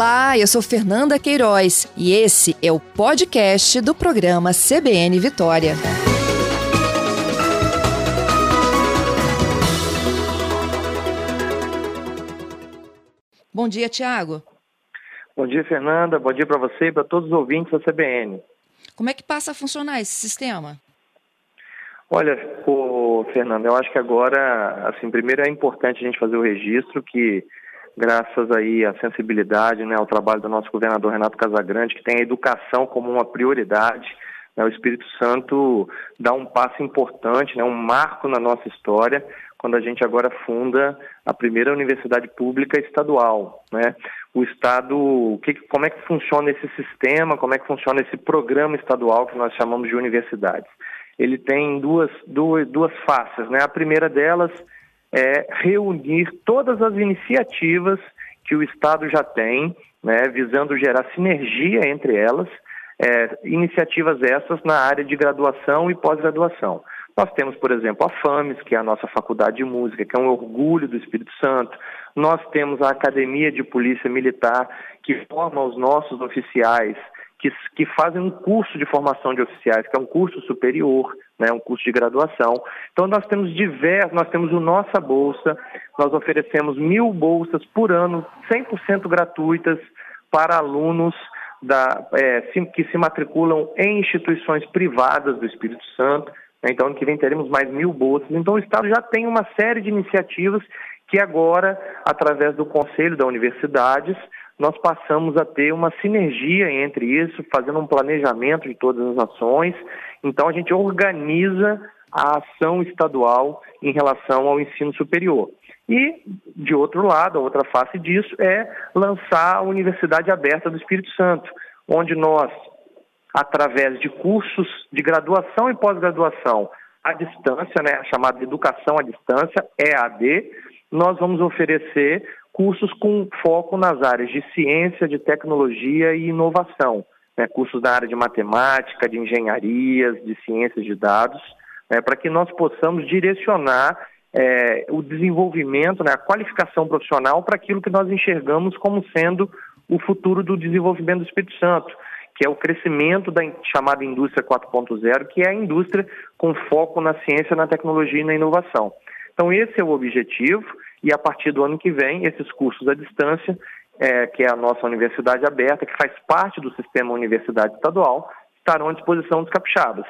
Olá, eu sou Fernanda Queiroz e esse é o podcast do programa CBN Vitória. Bom dia, Tiago. Bom dia, Fernanda. Bom dia para você e para todos os ouvintes da CBN. Como é que passa a funcionar esse sistema? Olha, o Fernanda, eu acho que agora, assim, primeiro é importante a gente fazer o registro que graças aí à sensibilidade, né, ao trabalho do nosso governador Renato Casagrande, que tem a educação como uma prioridade, né, o Espírito Santo dá um passo importante, né, um marco na nossa história, quando a gente agora funda a primeira universidade pública estadual, né? O estado, que, como é que funciona esse sistema, como é que funciona esse programa estadual que nós chamamos de universidades? Ele tem duas, duas, duas faces, né? A primeira delas é reunir todas as iniciativas que o Estado já tem, né, visando gerar sinergia entre elas, é, iniciativas essas na área de graduação e pós-graduação. Nós temos, por exemplo, a FAMES, que é a nossa faculdade de música, que é um orgulho do Espírito Santo. Nós temos a Academia de Polícia Militar, que forma os nossos oficiais que, que fazem um curso de formação de oficiais, que é um curso superior, né, um curso de graduação. Então nós temos diversos, nós temos o Nossa Bolsa, nós oferecemos mil bolsas por ano, 100% gratuitas para alunos da, é, que se matriculam em instituições privadas do Espírito Santo. Né, então, ano que vem teremos mais mil bolsas. Então, o Estado já tem uma série de iniciativas que agora, através do Conselho da Universidades, nós passamos a ter uma sinergia entre isso, fazendo um planejamento de todas as ações. Então, a gente organiza a ação estadual em relação ao ensino superior. E, de outro lado, a outra face disso é lançar a Universidade Aberta do Espírito Santo, onde nós, através de cursos de graduação e pós-graduação à distância, né, chamada Educação à Distância, EAD, nós vamos oferecer cursos com foco nas áreas de ciência, de tecnologia e inovação, né, cursos da área de matemática, de engenharias, de ciências de dados, né, para que nós possamos direcionar é, o desenvolvimento, né, a qualificação profissional para aquilo que nós enxergamos como sendo o futuro do desenvolvimento do Espírito Santo, que é o crescimento da chamada indústria 4.0, que é a indústria com foco na ciência, na tecnologia e na inovação. Então, esse é o objetivo e a partir do ano que vem, esses cursos à distância, é, que é a nossa universidade aberta, que faz parte do sistema universidade estadual, estarão à disposição dos capixabas.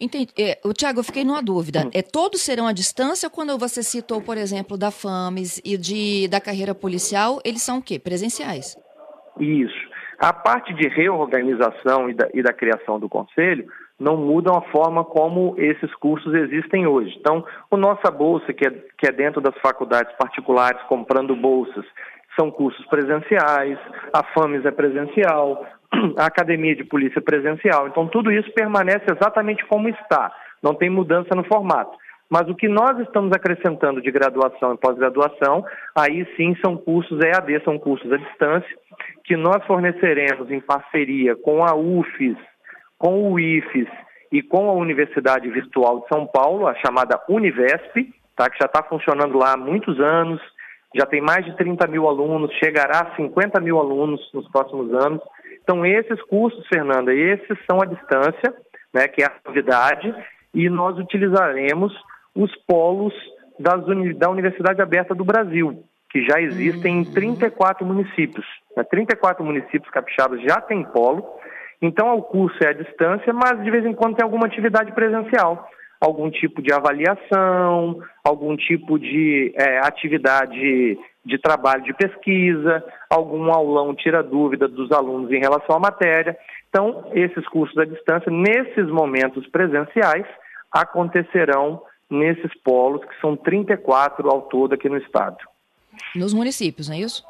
Entendi. É, o Tiago, eu fiquei numa dúvida. Hum. É, todos serão à distância quando você citou, por exemplo, da FAMES e de, da carreira policial, eles são o quê? Presenciais? Isso. A parte de reorganização e da, e da criação do conselho não mudam a forma como esses cursos existem hoje. Então, o Nossa Bolsa, que é, que é dentro das faculdades particulares comprando bolsas, são cursos presenciais, a FAMES é presencial, a Academia de Polícia é presencial. Então, tudo isso permanece exatamente como está, não tem mudança no formato. Mas o que nós estamos acrescentando de graduação e pós-graduação, aí sim são cursos EAD, são cursos à distância, que nós forneceremos em parceria com a UFES, com o IFES e com a Universidade Virtual de São Paulo, a chamada Univesp, tá, que já está funcionando lá há muitos anos, já tem mais de 30 mil alunos, chegará a 50 mil alunos nos próximos anos. Então, esses cursos, Fernanda, esses são à distância, né, que é a novidade, e nós utilizaremos os polos das, da Universidade Aberta do Brasil, que já existem em 34 uhum. municípios. Né, 34 municípios capixabas já têm polo, então, o curso é à distância, mas de vez em quando tem alguma atividade presencial, algum tipo de avaliação, algum tipo de é, atividade de trabalho de pesquisa, algum aulão tira dúvida dos alunos em relação à matéria. Então, esses cursos à distância, nesses momentos presenciais, acontecerão nesses polos, que são 34 ao todo aqui no estado. Nos municípios, não é isso?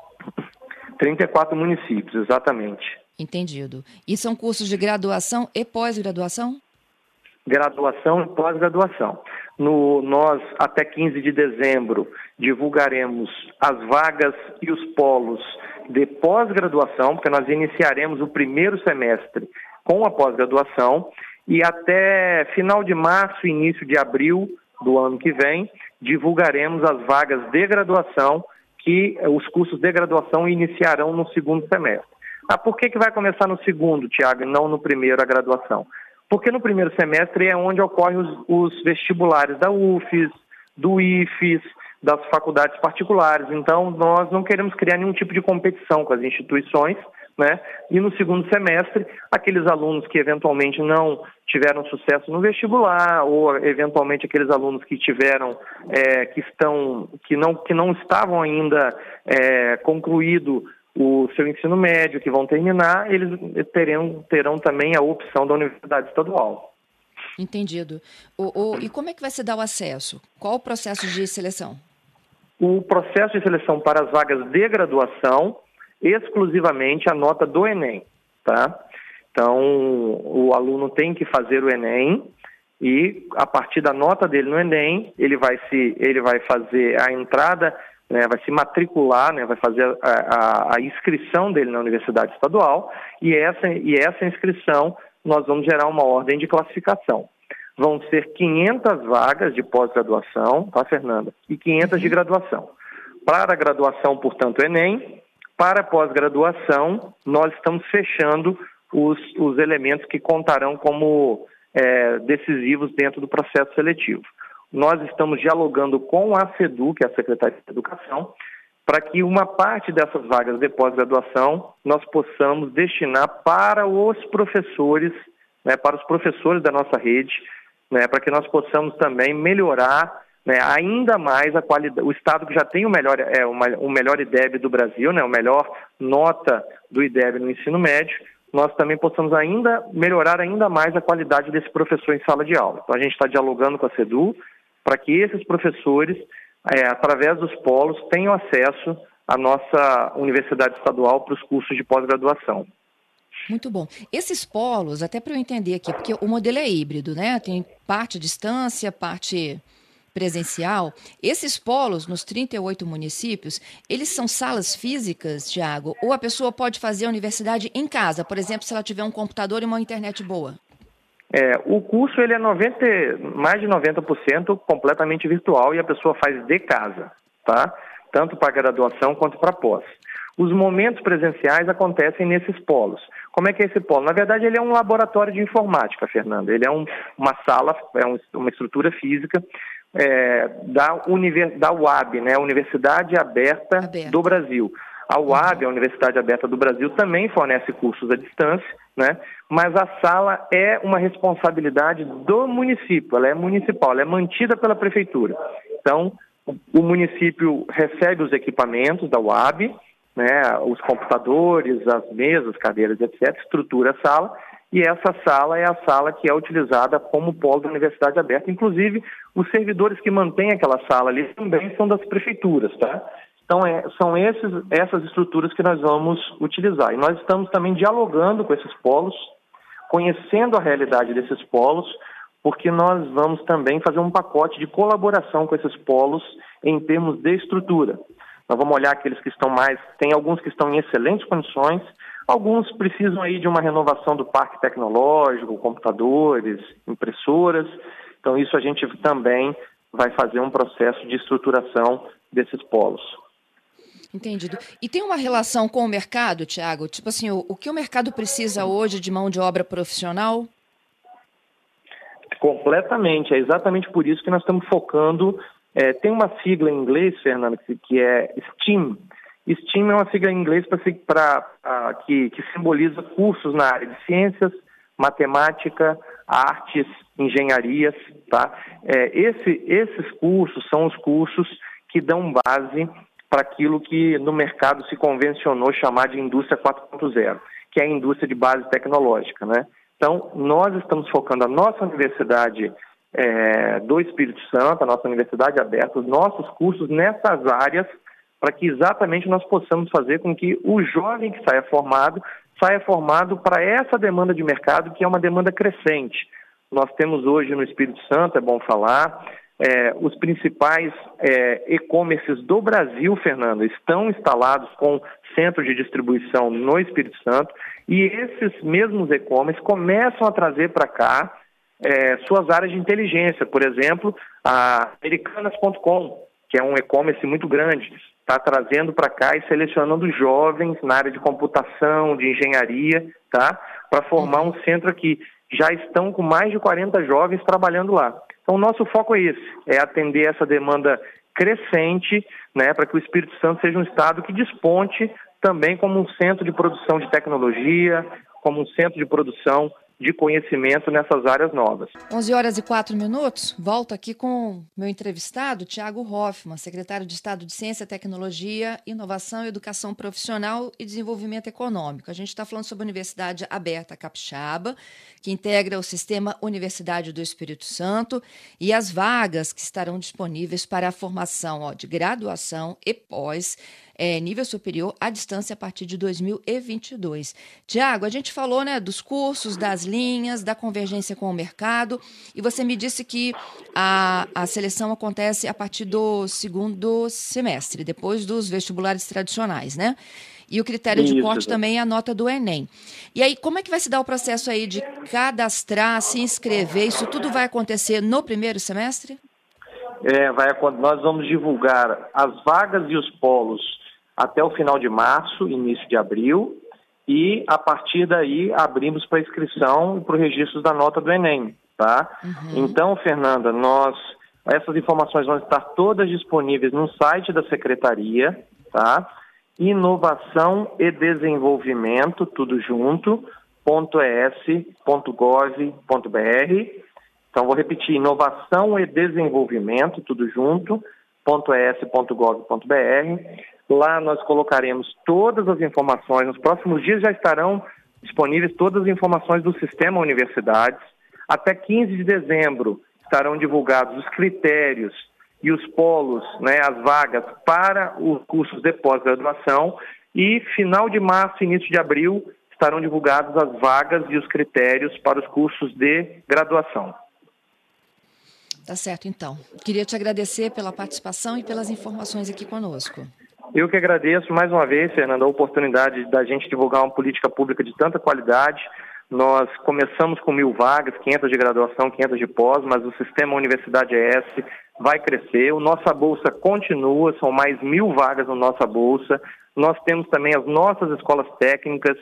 34 municípios, exatamente. Entendido. E são cursos de graduação e pós-graduação? Graduação e pós-graduação. No, nós, até 15 de dezembro, divulgaremos as vagas e os polos de pós-graduação, porque nós iniciaremos o primeiro semestre com a pós-graduação, e até final de março, início de abril do ano que vem, divulgaremos as vagas de graduação que os cursos de graduação iniciarão no segundo semestre. Ah, por que, que vai começar no segundo, Tiago, e não no primeiro a graduação? Porque no primeiro semestre é onde ocorrem os, os vestibulares da UFES, do IFES, das faculdades particulares. Então, nós não queremos criar nenhum tipo de competição com as instituições, né? E no segundo semestre, aqueles alunos que eventualmente não tiveram sucesso no vestibular, ou eventualmente aqueles alunos que tiveram, é, que estão, que não, que não estavam ainda é, concluído o seu ensino médio, que vão terminar, eles terão, terão também a opção da universidade estadual. Entendido. O, o, e como é que vai se dar o acesso? Qual o processo de seleção? O processo de seleção para as vagas de graduação, exclusivamente a nota do Enem, tá? Então, o aluno tem que fazer o Enem e a partir da nota dele no Enem, ele vai se ele vai fazer a entrada né, vai se matricular, né, vai fazer a, a, a, inscrição dele na Universidade Estadual e essa, e essa inscrição nós vamos gerar uma ordem de classificação. Vão ser 500 vagas de pós-graduação, tá, Fernanda? E 500 de uhum. graduação. Para a graduação, portanto, Enem. Para a pós-graduação, nós estamos fechando os, os elementos que contarão como é, decisivos dentro do processo seletivo nós estamos dialogando com a SEDU, que é a Secretaria de Educação, para que uma parte dessas vagas de pós-graduação nós possamos destinar para os professores, né, para os professores da nossa rede, né, para que nós possamos também melhorar né, ainda mais a qualidade. O Estado que já tem o melhor, é, o melhor IDEB do Brasil, né, o melhor nota do IDEB no ensino médio, nós também possamos ainda melhorar ainda mais a qualidade desse professor em sala de aula. Então a gente está dialogando com a SEDU, para que esses professores, é, através dos polos, tenham acesso à nossa universidade estadual para os cursos de pós-graduação. Muito bom. Esses polos, até para eu entender aqui, porque o modelo é híbrido, né? Tem parte distância, parte presencial. Esses polos, nos 38 municípios, eles são salas físicas, Tiago? Ou a pessoa pode fazer a universidade em casa, por exemplo, se ela tiver um computador e uma internet boa? É, o curso ele é 90, mais de 90% completamente virtual e a pessoa faz de casa, tá? Tanto para graduação quanto para pós. Os momentos presenciais acontecem nesses polos. Como é que é esse polo? Na verdade, ele é um laboratório de informática, Fernanda. Ele é um, uma sala, é um, uma estrutura física é, da, da UAB, né? Universidade Aberta, Aberta. do Brasil. A UAB, a Universidade Aberta do Brasil, também fornece cursos à distância, né? mas a sala é uma responsabilidade do município, ela é municipal, ela é mantida pela prefeitura. Então, o município recebe os equipamentos da UAB, né, os computadores, as mesas, cadeiras, etc., estrutura a sala, e essa sala é a sala que é utilizada como polo da Universidade Aberta. Inclusive, os servidores que mantêm aquela sala ali também são das prefeituras, tá? Então, é, são esses, essas estruturas que nós vamos utilizar. E nós estamos também dialogando com esses polos, conhecendo a realidade desses polos, porque nós vamos também fazer um pacote de colaboração com esses polos em termos de estrutura. Nós vamos olhar aqueles que estão mais, tem alguns que estão em excelentes condições, alguns precisam aí de uma renovação do parque tecnológico, computadores, impressoras. Então isso a gente também vai fazer um processo de estruturação desses polos. Entendido. E tem uma relação com o mercado, Tiago? Tipo assim, o, o que o mercado precisa hoje de mão de obra profissional? Completamente. É exatamente por isso que nós estamos focando. É, tem uma sigla em inglês, Fernando, que, é STEAM. STEAM é uma sigla em inglês para que, que simboliza cursos na área de ciências, matemática, artes, engenharias. Tá? É, esse, esses cursos são os cursos que dão base para aquilo que no mercado se convencionou chamar de indústria 4.0, que é a indústria de base tecnológica. Né? Então, nós estamos focando a nossa universidade é, do Espírito Santo, a nossa universidade aberta, os nossos cursos nessas áreas, para que exatamente nós possamos fazer com que o jovem que saia formado, saia formado para essa demanda de mercado, que é uma demanda crescente. Nós temos hoje no Espírito Santo, é bom falar, é, os principais é, e-commerces do Brasil, Fernando, estão instalados com centros de distribuição no Espírito Santo e esses mesmos e-commerce começam a trazer para cá é, suas áreas de inteligência. Por exemplo, a americanas.com, que é um e-commerce muito grande, está trazendo para cá e selecionando jovens na área de computação, de engenharia, tá? Para formar um centro aqui. Já estão com mais de 40 jovens trabalhando lá. Então, nosso foco é esse, é atender essa demanda crescente, né, para que o Espírito Santo seja um estado que desponte também como um centro de produção de tecnologia, como um centro de produção de conhecimento nessas áreas novas. 11 horas e 4 minutos. Volto aqui com meu entrevistado, Tiago Hoffman, secretário de Estado de Ciência, Tecnologia, Inovação, Educação Profissional e Desenvolvimento Econômico. A gente está falando sobre a Universidade Aberta Capixaba, que integra o Sistema Universidade do Espírito Santo e as vagas que estarão disponíveis para a formação ó, de graduação e pós é, nível superior à distância a partir de 2022. Tiago, a gente falou né, dos cursos, das linhas, da convergência com o mercado, e você me disse que a, a seleção acontece a partir do segundo semestre, depois dos vestibulares tradicionais, né? E o critério Isso, de corte também é a nota do Enem. E aí, como é que vai se dar o processo aí de cadastrar, se inscrever? Isso tudo vai acontecer no primeiro semestre? É, vai, nós vamos divulgar as vagas e os polos até o final de março, início de abril, e a partir daí abrimos para inscrição e para o registro da nota do Enem, tá? Uhum. Então, Fernanda, nós essas informações vão estar todas disponíveis no site da secretaria, tá? Inovação e desenvolvimento, tudo junto, .es.gov.br. Então vou repetir, inovação e desenvolvimento, tudo junto, .es.gov.br. Lá nós colocaremos todas as informações. Nos próximos dias já estarão disponíveis todas as informações do sistema universidades. Até 15 de dezembro estarão divulgados os critérios e os polos, né, as vagas para os cursos de pós-graduação. E final de março, início de abril, estarão divulgadas as vagas e os critérios para os cursos de graduação. Tá certo, então. Queria te agradecer pela participação e pelas informações aqui conosco. Eu que agradeço mais uma vez, Fernando, a oportunidade da gente divulgar uma política pública de tanta qualidade. Nós começamos com mil vagas, 500 de graduação, 500 de pós, mas o sistema Universidade ES vai crescer. O nossa bolsa continua, são mais mil vagas na nossa bolsa. Nós temos também as nossas escolas técnicas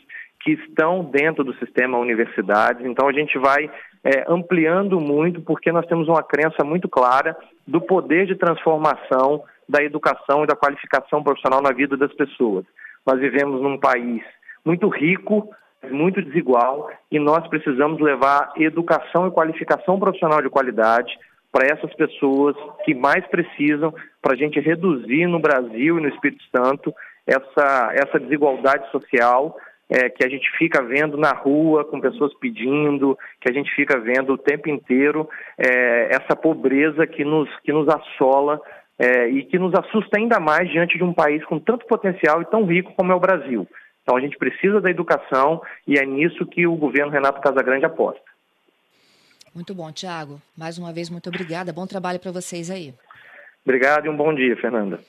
que estão dentro do sistema universidades. Então a gente vai é, ampliando muito, porque nós temos uma crença muito clara do poder de transformação da educação e da qualificação profissional na vida das pessoas. Nós vivemos num país muito rico, muito desigual, e nós precisamos levar educação e qualificação profissional de qualidade para essas pessoas que mais precisam, para a gente reduzir no Brasil e no Espírito Santo essa, essa desigualdade social é, que a gente fica vendo na rua, com pessoas pedindo, que a gente fica vendo o tempo inteiro, é, essa pobreza que nos, que nos assola é, e que nos assusta ainda mais diante de um país com tanto potencial e tão rico como é o Brasil. Então a gente precisa da educação e é nisso que o governo Renato Casagrande aposta. Muito bom, Tiago. Mais uma vez, muito obrigada. Bom trabalho para vocês aí. Obrigado e um bom dia, Fernanda.